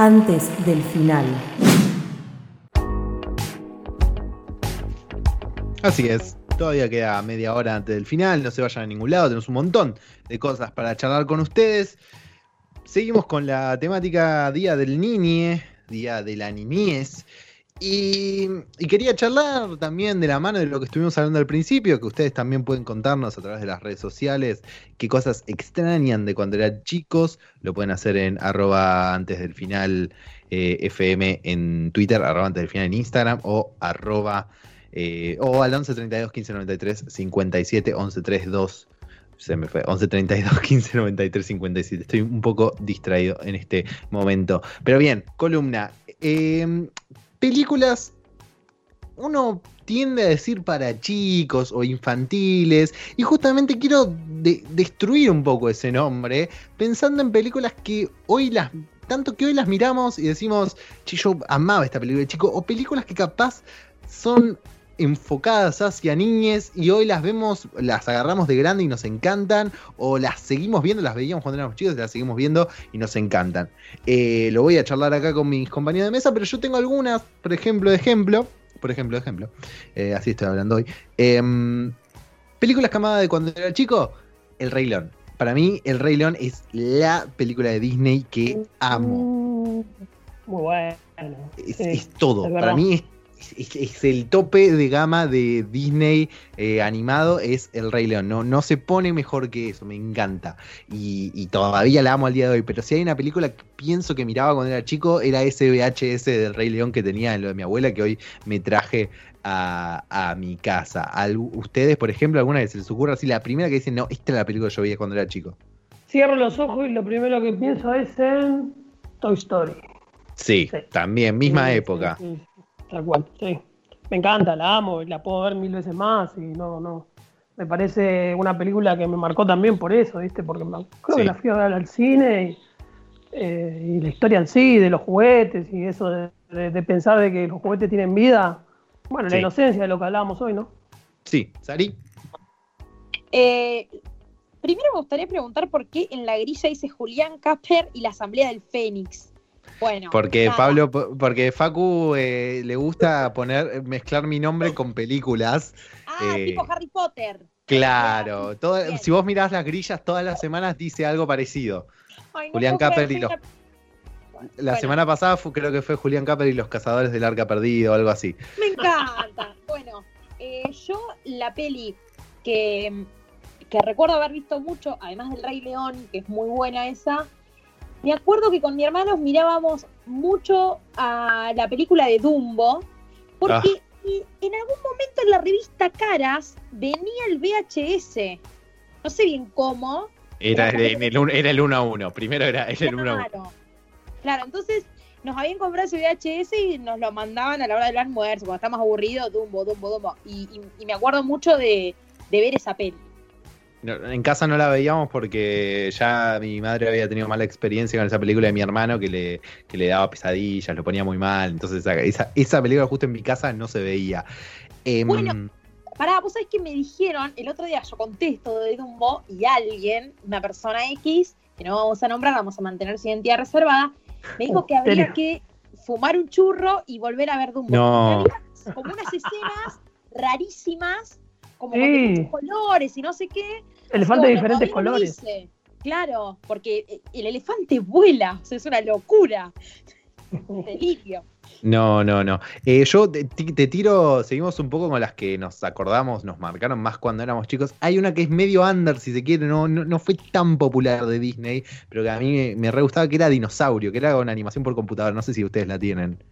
antes del final. Así es, todavía queda media hora antes del final, no se vayan a ningún lado, tenemos un montón de cosas para charlar con ustedes. Seguimos con la temática Día del Niñe, Día de la Niñez. Y, y, quería charlar también de la mano de lo que estuvimos hablando al principio, que ustedes también pueden contarnos a través de las redes sociales qué cosas extrañan de cuando eran chicos. Lo pueden hacer en arroba antes del final eh, FM en Twitter, arroba antes del final en Instagram o arroba eh, o al 11 32 15 93 57 11 32 se me fue 11 32 15 93 57 estoy un poco distraído en este momento pero bien columna eh, películas uno tiende a decir para chicos o infantiles y justamente quiero de destruir un poco ese nombre pensando en películas que hoy las tanto que hoy las miramos y decimos yo amaba esta película de chico o películas que capaz son enfocadas hacia niñes y hoy las vemos, las agarramos de grande y nos encantan, o las seguimos viendo, las veíamos cuando éramos chicos y las seguimos viendo y nos encantan. Eh, lo voy a charlar acá con mis compañeros de mesa, pero yo tengo algunas, por ejemplo, de ejemplo, por ejemplo, de ejemplo, eh, así estoy hablando hoy. Eh, películas que amaba de cuando era chico, El Rey León. Para mí, El Rey León es la película de Disney que amo. Muy bueno. Es, todo. es Para mí es es, es el tope de gama de Disney eh, animado es El Rey León. No, no se pone mejor que eso, me encanta. Y, y todavía la amo al día de hoy. Pero si hay una película que pienso que miraba cuando era chico, era ese VHS del Rey León que tenía en lo de mi abuela, que hoy me traje a, a mi casa. Al- ¿Ustedes, por ejemplo, alguna vez se les ocurre así la primera que dicen, no, esta es la película que yo veía cuando era chico? Cierro los ojos y lo primero que pienso es en Toy Story. Sí, Sí. también, misma Sí, época. sí, tal cual, sí. Me encanta, la amo, y la puedo ver mil veces más y no, no. Me parece una película que me marcó también por eso, ¿viste? Porque me- creo Sí. que la fui a ver al cine y, eh, y la historia en sí, de los juguetes y eso de, de- de pensar de que los juguetes tienen vida. Bueno, la inocencia de lo que hablábamos hoy, ¿no? Sí, Sari. Eh, primero me gustaría preguntar por qué en la grilla dice Julián Casper y la Asamblea del Fénix. Bueno, Porque nada. Pablo, porque Facu eh, le gusta poner, mezclar mi nombre con películas. Ah, eh, tipo Harry Potter. Claro, Bien. si vos mirás las grillas todas las semanas dice algo parecido. Ay, no Julián Capper y los- La Bueno. semana pasada fue- creo que fue Julián Capper y los cazadores del arca perdido o algo así. Me encanta. Bueno, eh, yo la peli que, que recuerdo haber visto mucho, además del Rey León, que es muy buena esa, me acuerdo que con mi hermano mirábamos mucho a la película de Dumbo, porque Ah. en algún momento en la revista Caras venía el VHS. No sé bien cómo, Era, en el, era el 1 a 1. Primero era era el 1 a 1. Claro. Claro, entonces nos habían comprado ese VHS y nos lo mandaban a la hora del almuerzo, cuando estábamos aburridos, Dumbo, Dumbo, Dumbo. Y, y- y me acuerdo mucho de, de ver esa peli. En casa no la veíamos porque ya mi madre había tenido mala experiencia con esa película de mi hermano que le, que le daba pesadillas, lo ponía muy mal. Entonces esa, esa, esa película justo en mi casa no se veía. Em, Bueno. Pará, vos sabés que me dijeron, el otro día yo contesto de Dumbo y alguien, una persona X, que no vamos a nombrar, vamos a mantener su identidad reservada, me dijo que habría que fumar un churro y volver a ver Dumbo. No. Como unas escenas rarísimas, como con colores y no sé qué. Elefante de diferentes no colores. Claro, porque el elefante vuela, o sea, es una locura. Delirio. No, no, no. Eh, yo te, te tiro, seguimos un poco con las que nos acordamos, nos marcaron más cuando éramos chicos. Hay una que es medio under, si se quiere, no, no, no fue tan popular de Disney, pero que a mí me, me re gustaba, que era Dinosaurio, que era una animación por computadora. No sé si ustedes la tienen.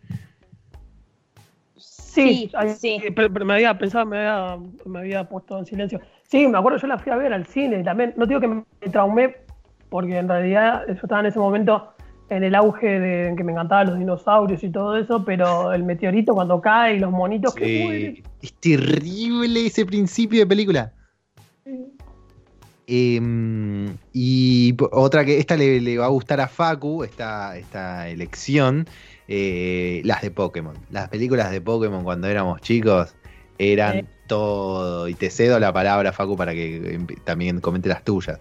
Sí, Sí, ay, sí. Pero, pero me había pensado, me había, me había puesto en silencio. Sí, me acuerdo, yo la fui a ver al cine también. No digo que me traumé, porque en realidad yo estaba en ese momento en el auge de que me encantaban los dinosaurios y todo eso, pero el meteorito cuando cae y los monitos que mueren. Eh, es terrible ese principio de película. Em, y otra que esta le, le va a gustar a Facu, esta, esta elección, eh, las de Pokémon. Las películas de Pokémon cuando éramos chicos eran Sí. todo. Y te cedo la palabra, Facu, para que empe- también comente las tuyas.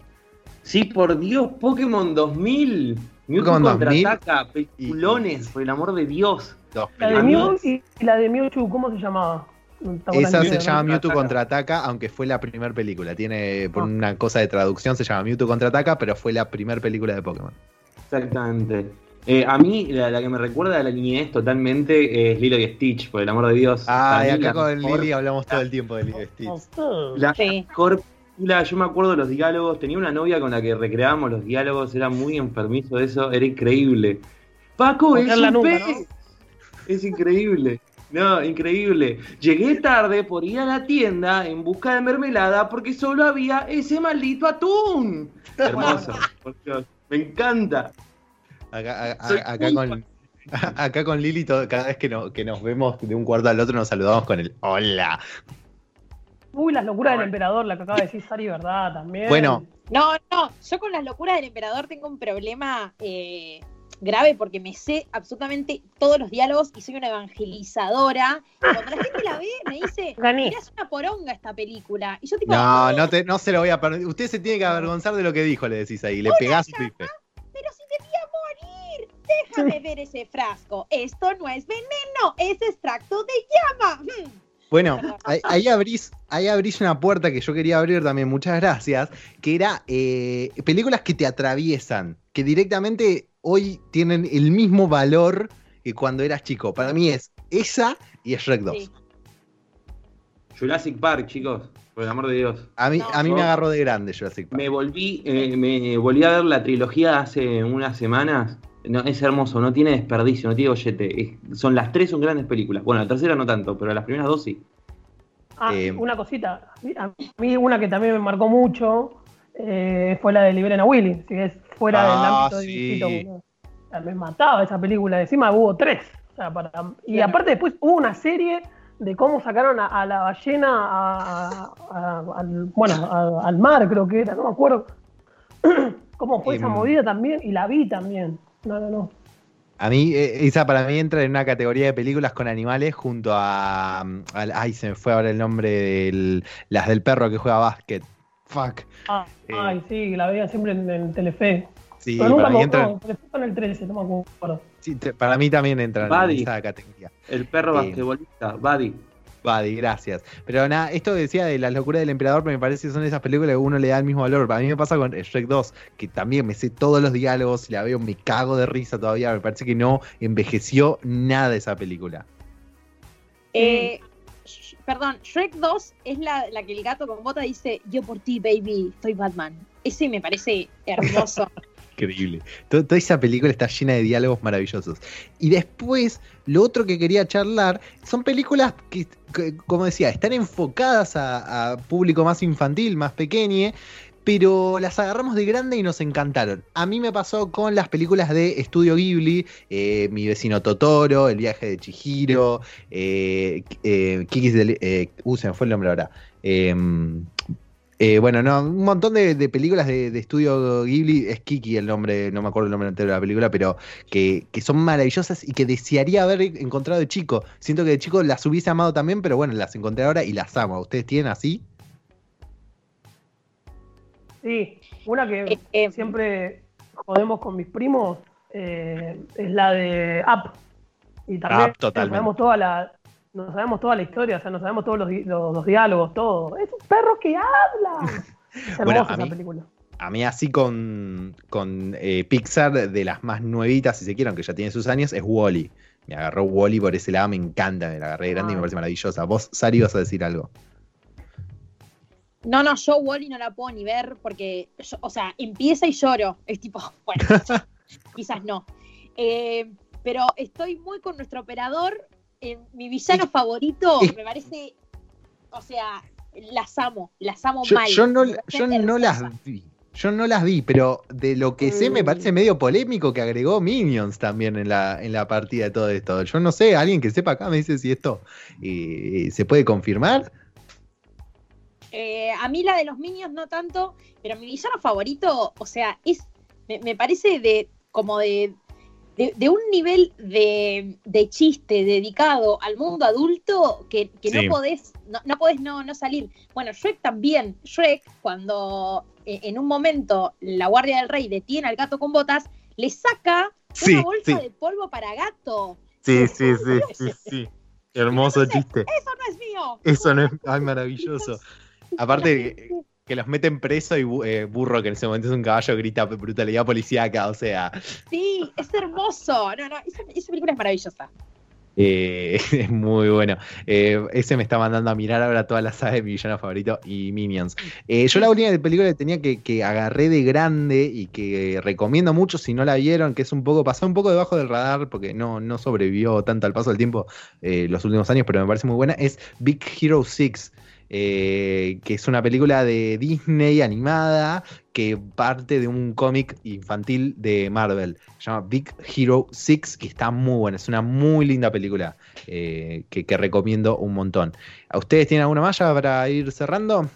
Sí, por Dios, Pokémon 2000. Mewtwo Pokémon 2000 contraataca, peliculones, por el amor de Dios. Dos La de. Mew y la de Mewtwo, ¿cómo se llamaba? ¿Te acordás Esa se llama? Mewtwo Contraataca. contraataca, aunque fue la primera película. Tiene por Ah. una cosa de traducción se llama Mewtwo contraataca, pero fue la primera película de Pokémon. Exactamente. Eh, a mí, la, la que me recuerda a la niñez totalmente es Lilo y Stitch, por el amor de Dios. Ah, y acá con mejor- Lily hablamos todo el tiempo de Lily Stitch. La Sí. mejor película, yo me acuerdo de los diálogos. Tenía una novia con la que recreábamos los diálogos, era muy enfermizo de eso, era increíble. Paco, es un pez. Es increíble. No, increíble. Llegué tarde por ir a la tienda en busca de mermelada porque solo había ese maldito atún. Hermoso, por Dios. Me encanta. Acá, a- a- Soy acá muy con, acá con Lili, todo- cada vez que, no- que nos vemos de un cuarto al otro, nos saludamos con el hola. Uy, las locuras del emperador, la que acaba de decir Sari, ¿verdad? También. Bueno, No, no, yo con las locuras del emperador tengo un problema eh, grave porque me sé absolutamente todos los diálogos y soy una evangelizadora. Y Cuando la gente la ve, me dice, mira, es una poronga esta película. Y yo tipo, no, no, te, no se lo voy a permitir. Usted se tiene que avergonzar de lo que dijo, le decís ahí. Le pegás su bife. Déjame ver ese frasco. Esto no es veneno, es extracto de llama. Hmm. Bueno, ahí, ahí abrís, ahí abrís una puerta que yo quería abrir también, muchas gracias, que era eh, películas que te atraviesan, que directamente hoy tienen el mismo valor que cuando eras chico. Para mí es esa y Shrek 2. Sí. Jurassic Park, chicos, por el amor de Dios. A mí, No. a mí me agarró de grande Jurassic Park. Me volví, eh, me volví a ver la trilogía hace unas semanas. No, es hermoso, no tiene desperdicio, no tiene gollete. Es- son las tres son grandes películas. Bueno, la tercera no tanto, pero las primeras dos sí. Ah, Eh, una cosita. A mí una que también me marcó mucho eh, fue la de Liberen a Willy. Si es fuera del Ah, ámbito de sí. dibujito, boludo. O sea, me mataba esa película. Encima hubo tres. O sea, para- y Claro. aparte después hubo una serie de cómo sacaron a, a la ballena a- a- a- al, bueno, a- al mar, creo que era, no me acuerdo. cómo fue esa Em. movida también. Y la vi también. No, no, no. A mí, eh, esa para mí entra en una categoría de películas con animales junto a. mm, al- ay, se me fue ahora el nombre de las del perro que juega básquet. Fuck. Ah, Eh. Ay, sí, la veía siempre en, en Telefe. Sí, Pero nunca para mí, entra, no, Telefe fue en el 13, no me acuerdo. sí, te- para mí también entra en esa categoría. El perro Sí. basquetbolista, Buddy. Buddy, gracias. Pero nada, esto que decía de las locuras del emperador me parece que son esas películas que uno le da el mismo valor. A mí me pasa con Shrek 2, que también me sé todos los diálogos y la veo, me cago de risa todavía. Me parece que no envejeció nada esa película. Eh, sh- perdón, Shrek 2 es la, la que el gato con bota dice, yo por ti, baby, soy Batman. Ese me parece hermoso. Increíble. Toda esa película está llena de diálogos maravillosos. Y después, lo otro que quería charlar son películas que, como decía, están enfocadas a, público más infantil, más pequeño, pero las agarramos de grande y nos encantaron. A mí me pasó con las películas de Estudio Ghibli, eh, Mi vecino Totoro, El viaje de Chihiro, eh, eh, Kiki's Deli- eh, uh, se me fue el nombre ahora. Eh, bueno, no, un montón de, de películas de, de estudio Ghibli, es Kiki el nombre, no me acuerdo el nombre entero de la película, pero que, que son maravillosas y que desearía haber encontrado de chico. Siento que de chico las hubiese amado también, pero bueno, las encontré ahora y las amo. ¿Ustedes tienen así? Sí, una que Eh, eh, siempre jodemos con mis primos eh, es la de Up. Y también Up, totalmente. Sabemos toda la, nos sabemos toda la historia, o sea, nos sabemos todos los, los- los diálogos, todo. Es un perro que habla. Es hermosa Bueno, a esa mí- película. A mí así con, con eh, Pixar, de las más nuevitas, si se quieren, que ya tiene sus años, es Wally. Me agarró Wally por ese lado, me encanta, me la agarré de grande y me Ah. parece maravillosa. Vos, Sari, ibas a decir algo. No, no, yo Wally no la puedo ni ver porque, yo- o sea, empieza y lloro. Es tipo, bueno, quizás no. Eh, pero estoy muy con nuestro operador. Eh, mi villano favorito es- me parece, o sea, las amo, las amo Yo, mal. yo no, yo no las vi. Yo no las vi, pero de lo que sé me Mm. parece medio polémico que agregó Minions también en la, en la partida de todo esto. Yo no sé, alguien que sepa acá me dice si esto eh, se puede confirmar. Eh, a mí la de los Minions no tanto, pero mi villano favorito, o sea, es, me, me parece de como de, de, de un nivel de, de chiste dedicado al mundo adulto que, que Sí. no podés, no, no podés no, no salir. Bueno, Shrek también. Shrek, cuando eh, en un momento la Guardia del Rey detiene al gato con botas, le saca Sí, una bolsa sí. de polvo para gato. Sí, sí, sí, sí, sí. Hermoso Entonces, chiste. Eso no es mío. Eso no es. Ay, maravilloso. Aparte, que, los meten preso y eh, Burro, que en ese momento es un caballo, grita brutalidad policíaca. O sea, Sí, es hermoso. No, no, esa, esa película es maravillosa. eh, es muy bueno. Eh, ese me está mandando a mirar ahora toda la saga de mi villano favorito y Minions. Eh, yo la única película que tenía que, que agarré de grande y que recomiendo mucho si no la vieron, que es un poco, pasó un poco debajo del radar porque no, no sobrevivió tanto al paso del tiempo los últimos años, pero me parece muy buena, es Big Hero 6. Eh, que es una película de Disney animada que parte de un cómic infantil de Marvel. Se llama Big Hero 6, que está muy buena. Es una muy linda película eh, que, que recomiendo un montón. ¿A ustedes tienen alguna ya para ir cerrando?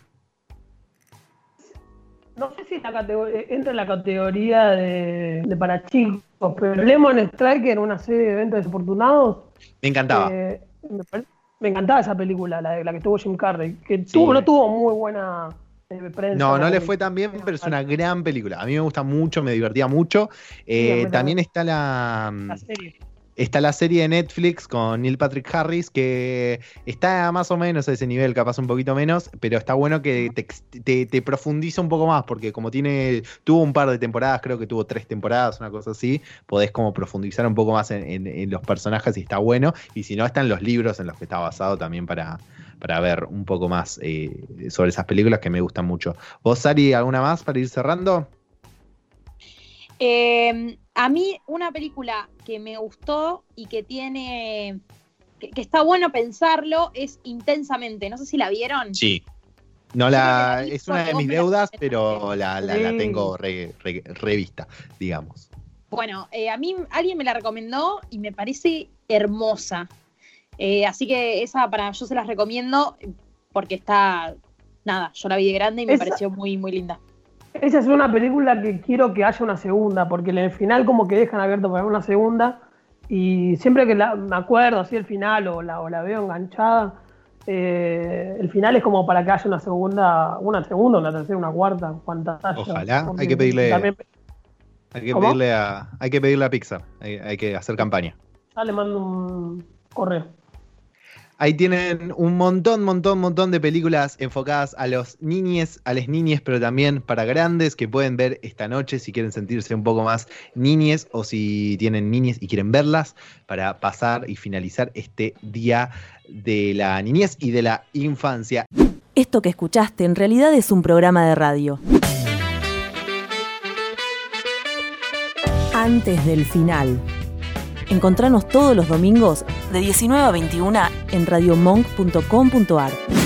No sé si la eh, entra en la categoría de, de para chicos, pero Lemon Striker, una serie de eventos desafortunados, Me encantaba. eh, me, pare- me encantaba esa película, la, de- la que tuvo Jim Carrey, que tuvo, no tuvo muy buena eh, prensa. No, no le fue tan bien, pero es una gran película. A mí me gusta mucho, me divertía mucho. Eh, Sí, también también. está la, La serie. Está la serie de Netflix con Neil Patrick Harris, que está más o menos a ese nivel, capaz un poquito menos, pero está bueno que te, te- te profundiza un poco más, porque como tiene, tuvo un par de temporadas, creo que tuvo tres temporadas, una cosa así, podés como profundizar un poco más en, en- en los personajes y está bueno. Y si no, están los libros en los que está basado también para, para ver un poco más eh, sobre esas películas que me gustan mucho. ¿Vos, Sari, alguna más para ir cerrando? Eh, a mí, una película que me gustó y que tiene. Que, que está bueno pensarlo es Intensamente. No sé si la vieron. Sí. No la, es una de mis deudas, pero la, la- tengo re- re- revista, digamos. Bueno, eh, a mí alguien me la recomendó y me parece hermosa. Eh, así que esa para yo se las recomiendo porque está. Nada, yo la vi de grande y me Esa- pareció muy, muy linda. Esa es una película que quiero que haya una segunda, porque en el final como que dejan abierto para una segunda y siempre que la, me acuerdo así el final o la, o la veo enganchada, eh, el final es como para que haya una segunda, una segunda, una tercera, una cuarta, cuantas haya. Ojalá, hay que pedirle- También Hay que, ¿Cómo? pedirle a, hay que pedirle a Pixar, hay, hay que hacer campaña. ya le mando un correo. Ahí tienen un montón, montón, montón de películas enfocadas a los niñes, a las niñes, pero también para grandes que pueden ver esta noche si quieren sentirse un poco más niñes o si tienen niñes y quieren verlas para pasar y finalizar este día de la niñez y de la infancia. Esto que escuchaste en realidad es un programa de radio. Antes del final. Encontranos todos los domingos de 19 a 21 en radiomonk.com.ar.